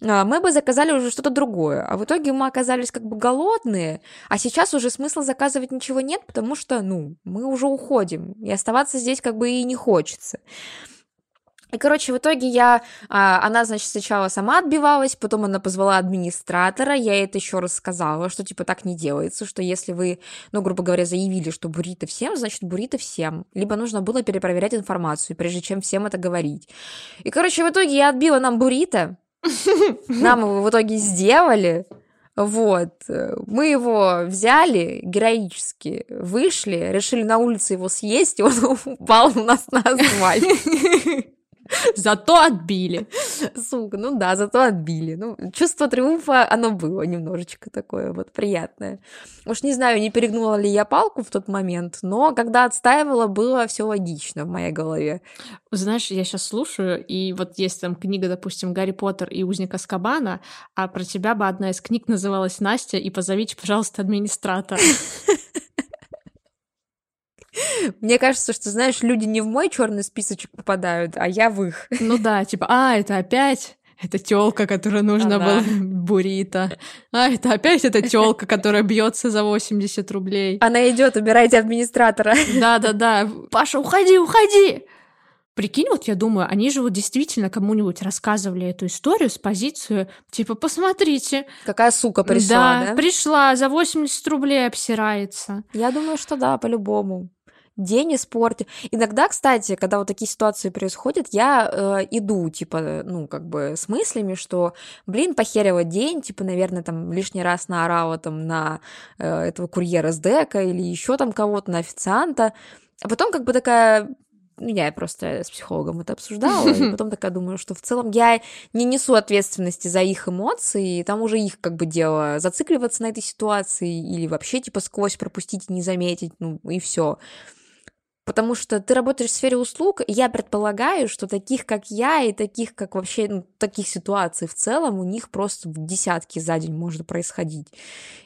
мы бы заказали уже что-то другое. А в итоге мы оказались как бы голодные, а сейчас уже смысла заказывать ничего нет, потому что, ну, мы уже уходим, и оставаться здесь как бы и не хочется. И, короче, в итоге я, а, она, значит, сначала сама отбивалась, потом она позвала администратора, я это еще раз сказала, что, типа, так не делается, что если вы, ну, грубо говоря, заявили, что буррито всем, значит, буррито всем. Либо нужно было перепроверять информацию, прежде чем всем это говорить. И, короче, в итоге я отбила нам буррито, нам его в итоге сделали, вот, мы его взяли героически, вышли, решили на улице его съесть, и он упал у нас на асфальт. Зато отбили. Сука, ну да, зато отбили. Ну, чувство триумфа, оно было немножечко такое вот приятное. Уж не знаю, не перегнула ли я палку в тот момент, но когда отстаивала, было все логично в моей голове. Знаешь, я сейчас слушаю, и вот есть там книга, допустим, «Гарри Поттер и узник Аскабана», а про тебя бы одна из книг называлась «Настя, и позовите, пожалуйста, администратора». Мне кажется, что, знаешь, люди не в мой черный списочек попадают, а я в их. Ну да, типа, а, это опять это телка, которая нужна была буррито. А, это опять эта телка, которая бьется за 80 рублей. Она идет, убирайте администратора. Да-да-да. Паша, уходи, уходи! Прикинь, вот я думаю, они же вот действительно кому-нибудь рассказывали эту историю с позицию, типа, посмотрите. Какая сука пришла, да? Да, пришла, за 80 рублей обсирается. Я думаю, что да, по-любому день испортил. Иногда, кстати, когда вот такие ситуации происходят, я э, иду, типа, ну, как бы с мыслями, что, блин, похерила день, типа, наверное, там лишний раз наорала там на э, этого курьера с дека или еще там кого-то, на официанта. А потом как бы такая ну, я просто с психологом это обсуждала, и потом такая думаю, что в целом я не несу ответственности за их эмоции, и там уже их как бы дело зацикливаться на этой ситуации или вообще типа сквозь пропустить и не заметить, ну и все потому что ты работаешь в сфере услуг, я предполагаю, что таких, как я, и таких, как вообще, ну, таких ситуаций в целом, у них просто в десятки за день может происходить.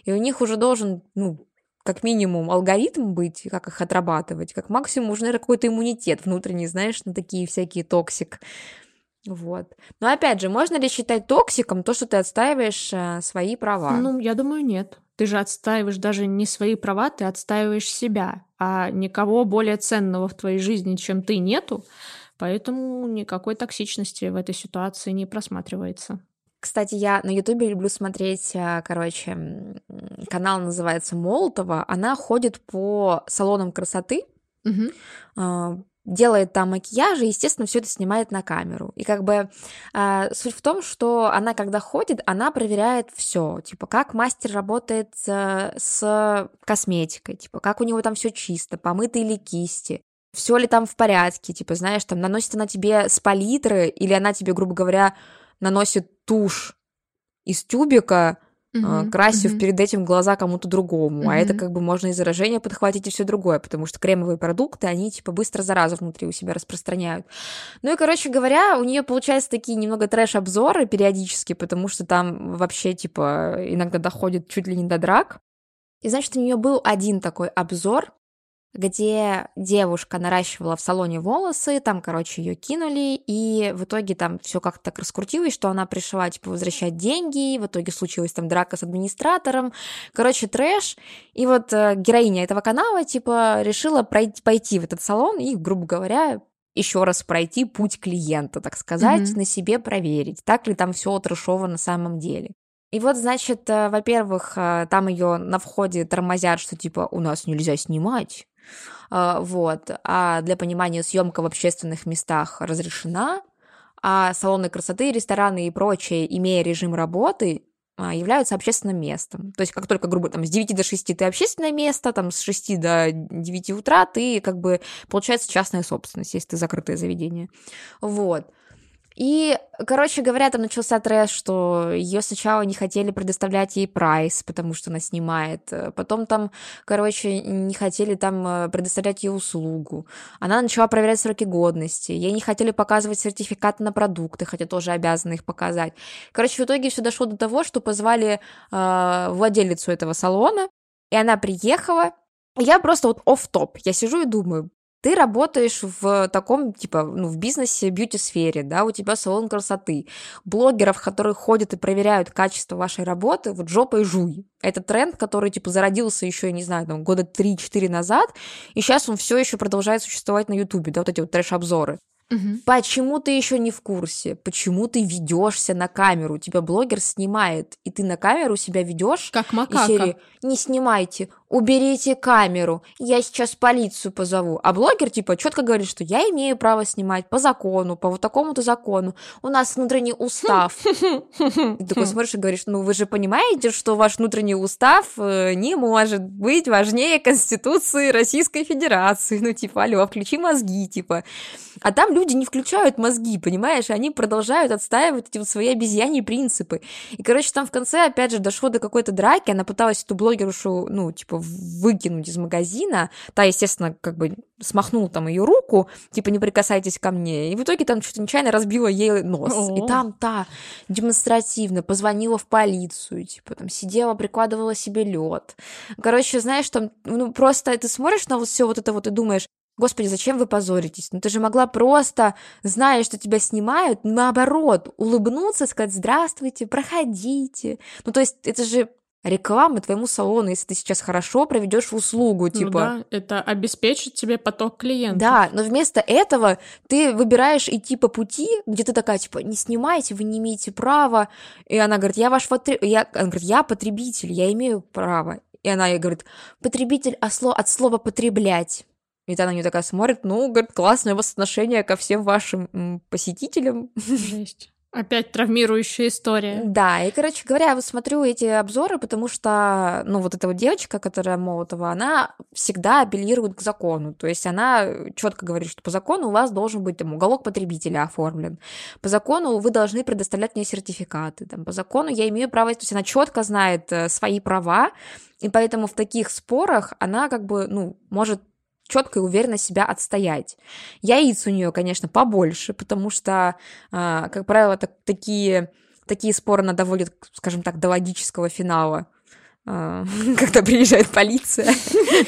И у них уже должен, ну, как минимум алгоритм быть, как их отрабатывать, как максимум уже, наверное, какой-то иммунитет внутренний, знаешь, на такие всякие toxic. Вот. Но опять же, можно ли считать токсиком то, что ты отстаиваешь э, свои права? Ну, я думаю, нет. Ты же отстаиваешь даже не свои права, ты отстаиваешь себя, а никого более ценного в твоей жизни, чем ты, нету. Поэтому никакой токсичности в этой ситуации не просматривается. Кстати, я на Ютубе люблю смотреть, э, короче, канал называется Молотова. Она ходит по салонам красоты, угу делает там макияж и, естественно, все это снимает на камеру. И как бы э, суть в том, что она, когда ходит, она проверяет все, типа, как мастер работает с, с косметикой, типа, как у него там все чисто, помытые ли кисти, все ли там в порядке, типа, знаешь, там наносит она тебе с палитры или она тебе, грубо говоря, наносит тушь из тюбика, uh-huh, красив uh-huh. перед этим глаза кому-то другому. Uh-huh. А это как бы можно и заражение подхватить, и все другое, потому что кремовые продукты, они типа быстро заразу внутри у себя распространяют. Ну и, короче говоря, у нее получаются такие немного трэш-обзоры периодически, потому что там вообще типа иногда доходит чуть ли не до драк. И значит, у нее был один такой обзор, где девушка наращивала в салоне волосы, там, короче, ее кинули, и в итоге там все как-то так раскрутилось, что она пришла, типа, возвращать деньги, в итоге случилась там драка с администратором, короче, трэш, и вот э, героиня этого канала, типа, решила пройти, пойти в этот салон и, грубо говоря, еще раз пройти путь клиента, так сказать, mm-hmm. на себе проверить, так ли там все трэшово на самом деле. И вот, значит, э, во-первых, э, там ее на входе тормозят, что типа у нас нельзя снимать, вот. А для понимания, съемка в общественных местах разрешена, а салоны красоты, рестораны и прочее, имея режим работы, а, являются общественным местом. То есть как только, грубо, там, с 9 до 6 ты общественное место, там, с 6 до 9 утра ты, как бы, получается, частная собственность, если ты закрытое заведение. Вот. И, короче говоря, там начался трэш, что ее сначала не хотели предоставлять ей прайс, потому что она снимает. Потом там, короче, не хотели там э, предоставлять ей услугу. Она начала проверять сроки годности. Ей не хотели показывать сертификаты на продукты, хотя тоже обязаны их показать. Короче, в итоге все дошло до того, что позвали э, владелицу этого салона, и она приехала. Я просто вот оф топ Я сижу и думаю, ты работаешь в таком, типа, ну, в бизнесе, бьюти-сфере, да, у тебя салон красоты. Блогеров, которые ходят и проверяют качество вашей работы, вот жопой жуй. Это тренд, который, типа, зародился еще, я не знаю, там, года 3-4 назад, и сейчас он все еще продолжает существовать на Ютубе, да, вот эти вот трэш-обзоры. Угу. Почему ты еще не в курсе? Почему ты ведешься на камеру? Тебя блогер снимает, и ты на камеру себя ведешь. Как макака. И серии «Не снимайте, уберите камеру, я сейчас полицию позову. А блогер, типа, четко говорит, что я имею право снимать по закону, по вот такому-то закону. У нас внутренний устав. Ты такой смотришь и говоришь, ну вы же понимаете, что ваш внутренний устав э, не может быть важнее Конституции Российской Федерации. Ну, типа, алло, включи мозги, типа. А там люди не включают мозги, понимаешь? Они продолжают отстаивать эти вот свои обезьяньи принципы. И, короче, там в конце, опять же, дошло до какой-то драки, она пыталась эту блогершу, ну, типа, выкинуть из магазина. Та, естественно, как бы смахнула там ее руку, типа, не прикасайтесь ко мне. И в итоге там что-то нечаянно разбила ей нос. О-о-о. И там та демонстративно позвонила в полицию, типа, там сидела, прикладывала себе лед. Короче, знаешь, там, ну, просто ты смотришь на вот все вот это вот и думаешь, Господи, зачем вы позоритесь? Ну ты же могла просто, зная, что тебя снимают, наоборот, улыбнуться, сказать «Здравствуйте, проходите». Ну то есть это же реклама твоему салону, если ты сейчас хорошо проведешь услугу, ну типа. Ну да, это обеспечит тебе поток клиентов. Да, но вместо этого ты выбираешь идти по пути, где ты такая, типа, не снимайте, вы не имеете права. И она говорит, я ваш потр... я... Она говорит, я потребитель, я имею право. И она ей говорит, потребитель от слова потреблять. И она на нее такая смотрит, ну, говорит, классное у вас отношение ко всем вашим посетителям. Жесть. Опять травмирующая история. Да, и, короче говоря, я вот смотрю эти обзоры, потому что, ну, вот эта вот девочка, которая Молотова, она всегда апеллирует к закону. То есть она четко говорит, что по закону у вас должен быть там уголок потребителя оформлен. По закону вы должны предоставлять мне сертификаты. Там, по закону я имею право, то есть она четко знает э, свои права, и поэтому в таких спорах она как бы, ну, может четко и уверенно себя отстоять. Яиц у нее, конечно, побольше, потому что, а, как правило, так, такие, такие споры она доводит, скажем так, до логического финала а, когда приезжает полиция,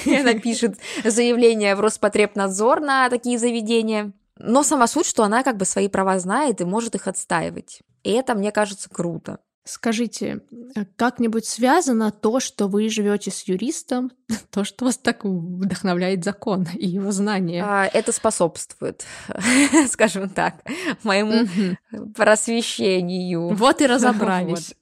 и она пишет заявление в Роспотребнадзор на такие заведения. Но сама суть, что она как бы свои права знает и может их отстаивать. И это, мне кажется, круто. Скажите, э, как-нибудь связано то, что вы живете с юристом, то, что вас так вдохновляет закон и его знания? А, это способствует, скажем так, моему просвещению. Вот и разобрались.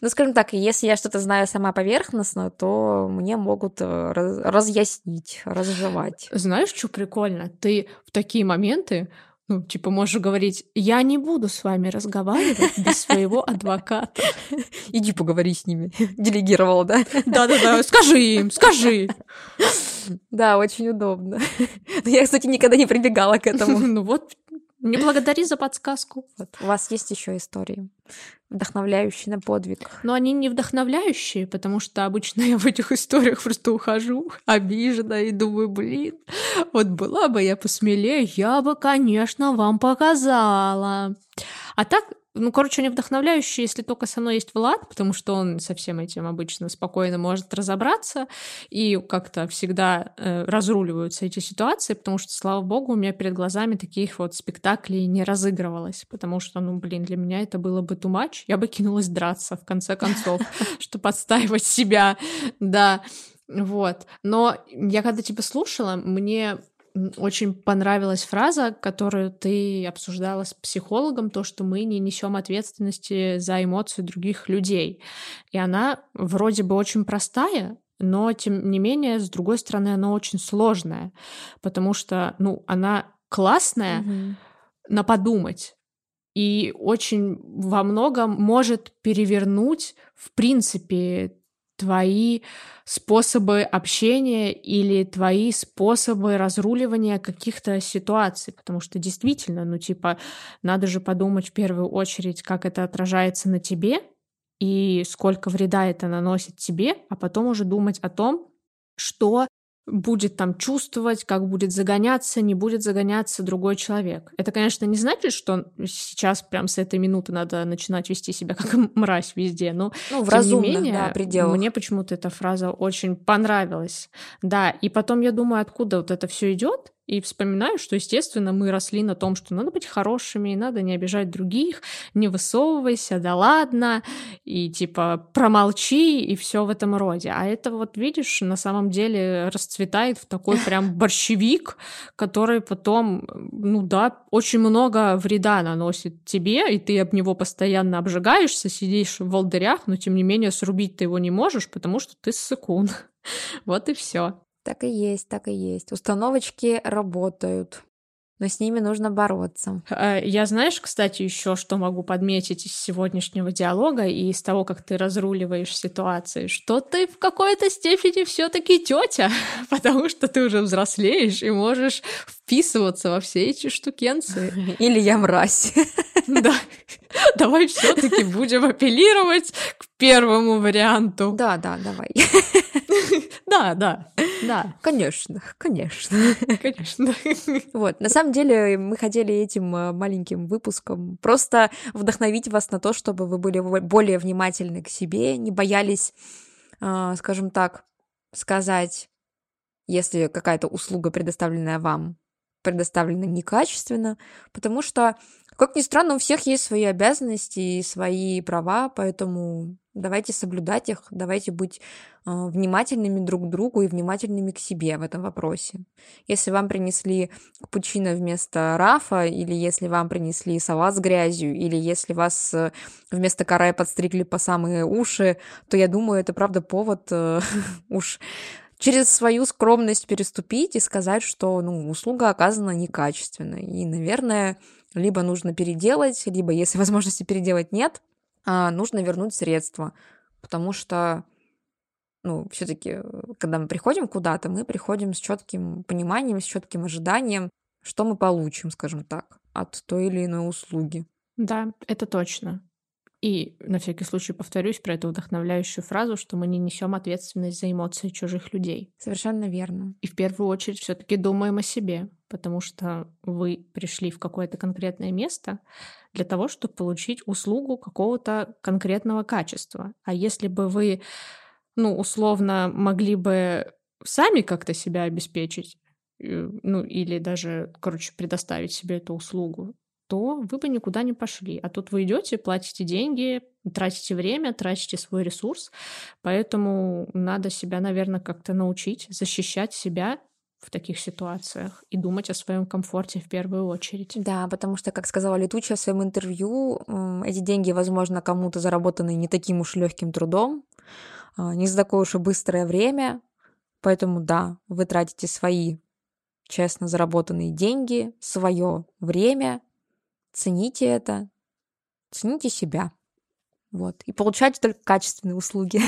Ну, скажем так, если я что-то знаю сама поверхностно, то мне могут э, разъяснить, разжевать. Знаешь, что прикольно? Ты в такие моменты ну, типа, можешь говорить, я не буду с вами разговаривать без своего адвоката. Иди поговори с ними. Делегировала, да? Да-да-да, скажи им, скажи. Да, очень удобно. Я, кстати, никогда не прибегала к этому. Ну вот, не благодари за подсказку. Вот. У вас есть еще истории, вдохновляющие на подвиг. Но они не вдохновляющие, потому что обычно я в этих историях просто ухожу обижена и думаю, блин, вот была бы я посмелее, я бы, конечно, вам показала. А так ну, короче, они вдохновляющие, если только со мной есть Влад, потому что он со всем этим обычно спокойно может разобраться и как-то всегда э, разруливаются эти ситуации, потому что, слава богу, у меня перед глазами таких вот спектаклей не разыгрывалось, потому что, ну, блин, для меня это было бы much, я бы кинулась драться, в конце концов, чтобы подстаивать себя, да, вот. Но я когда тебя слушала, мне очень понравилась фраза, которую ты обсуждала с психологом, то, что мы не несем ответственности за эмоции других людей. И она вроде бы очень простая, но тем не менее, с другой стороны, она очень сложная, потому что, ну, она классная угу. на подумать, и очень во многом может перевернуть, в принципе, твои способы общения или твои способы разруливания каких-то ситуаций, потому что действительно, ну типа, надо же подумать в первую очередь, как это отражается на тебе и сколько вреда это наносит тебе, а потом уже думать о том, что будет там чувствовать, как будет загоняться, не будет загоняться другой человек. Это, конечно, не значит, что сейчас прям с этой минуты надо начинать вести себя как мразь везде, но ну, в тем разумных, не менее, да, пределах. мне почему-то эта фраза очень понравилась. Да, и потом я думаю, откуда вот это все идет, и вспоминаю, что, естественно, мы росли на том, что надо быть хорошими, надо не обижать других, не высовывайся, да ладно, и типа промолчи, и все в этом роде. А это вот, видишь, на самом деле расцветает в такой прям борщевик, который потом, ну да, очень много вреда наносит тебе, и ты об него постоянно обжигаешься, сидишь в волдырях, но тем не менее срубить ты его не можешь, потому что ты ссыкун. Вот и все. Так и есть, так и есть. Установочки работают, но с ними нужно бороться. А, я знаешь, кстати, еще что могу подметить из сегодняшнего диалога и из того, как ты разруливаешь ситуации, что ты в какой-то степени все-таки тетя, потому что ты уже взрослеешь и можешь вписываться во все эти штукенции. Или я мразь. Да. Давай все-таки будем апеллировать к первому варианту. Да, да, давай. Да, да, да. Конечно, конечно. Конечно. Вот, на самом деле мы хотели этим э, маленьким выпуском просто вдохновить вас на то, чтобы вы были более внимательны к себе, не боялись, э, скажем так, сказать, если какая-то услуга, предоставленная вам, предоставлена некачественно, потому что, как ни странно, у всех есть свои обязанности и свои права, поэтому давайте соблюдать их, давайте быть э, внимательными друг к другу и внимательными к себе в этом вопросе. Если вам принесли капучино вместо рафа, или если вам принесли салат с грязью, или если вас э, вместо каре подстригли по самые уши, то я думаю, это правда повод э, уж через свою скромность переступить и сказать, что ну, услуга оказана некачественно. И, наверное, либо нужно переделать, либо, если возможности переделать нет, а, нужно вернуть средства. Потому что ну, все-таки, когда мы приходим куда-то, мы приходим с четким пониманием, с четким ожиданием, что мы получим, скажем так, от той или иной услуги. Да, это точно. И на всякий случай повторюсь про эту вдохновляющую фразу, что мы не несем ответственность за эмоции чужих людей. Совершенно верно. И в первую очередь все-таки думаем о себе, потому что вы пришли в какое-то конкретное место для того, чтобы получить услугу какого-то конкретного качества. А если бы вы, ну, условно, могли бы сами как-то себя обеспечить, э, ну, или даже, короче, предоставить себе эту услугу, то вы бы никуда не пошли. А тут вы идете, платите деньги, тратите время, тратите свой ресурс. Поэтому надо себя, наверное, как-то научить защищать себя в таких ситуациях и думать о своем комфорте в первую очередь. Да, потому что, как сказала Летучая в своем интервью, эти деньги, возможно, кому-то заработаны не таким уж легким трудом, а, не за такое уж и быстрое время. Поэтому да, вы тратите свои честно заработанные деньги, свое время, цените это, цените себя. Вот. И получайте только качественные услуги.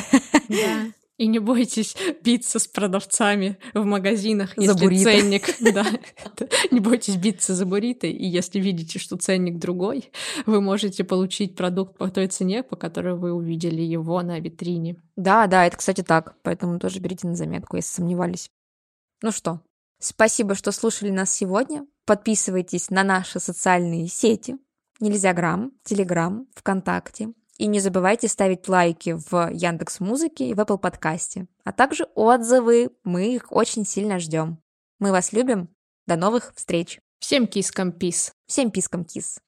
Да. И не бойтесь биться с продавцами в магазинах, за если буррито. ценник. Да. Не бойтесь биться за буррито, и если видите, что ценник другой, вы можете получить продукт по той цене, по которой вы увидели его на витрине. Да, да, это, кстати, так. Поэтому тоже берите на заметку, если сомневались. Ну что, спасибо, что слушали нас сегодня. Подписывайтесь на наши социальные сети. Нельзя грамм, Телеграм, ВКонтакте. И не забывайте ставить лайки в Яндекс Музыке и в Apple подкасте. А также отзывы. Мы их очень сильно ждем. Мы вас любим. До новых встреч. Всем кискам пис. Всем пискам кис.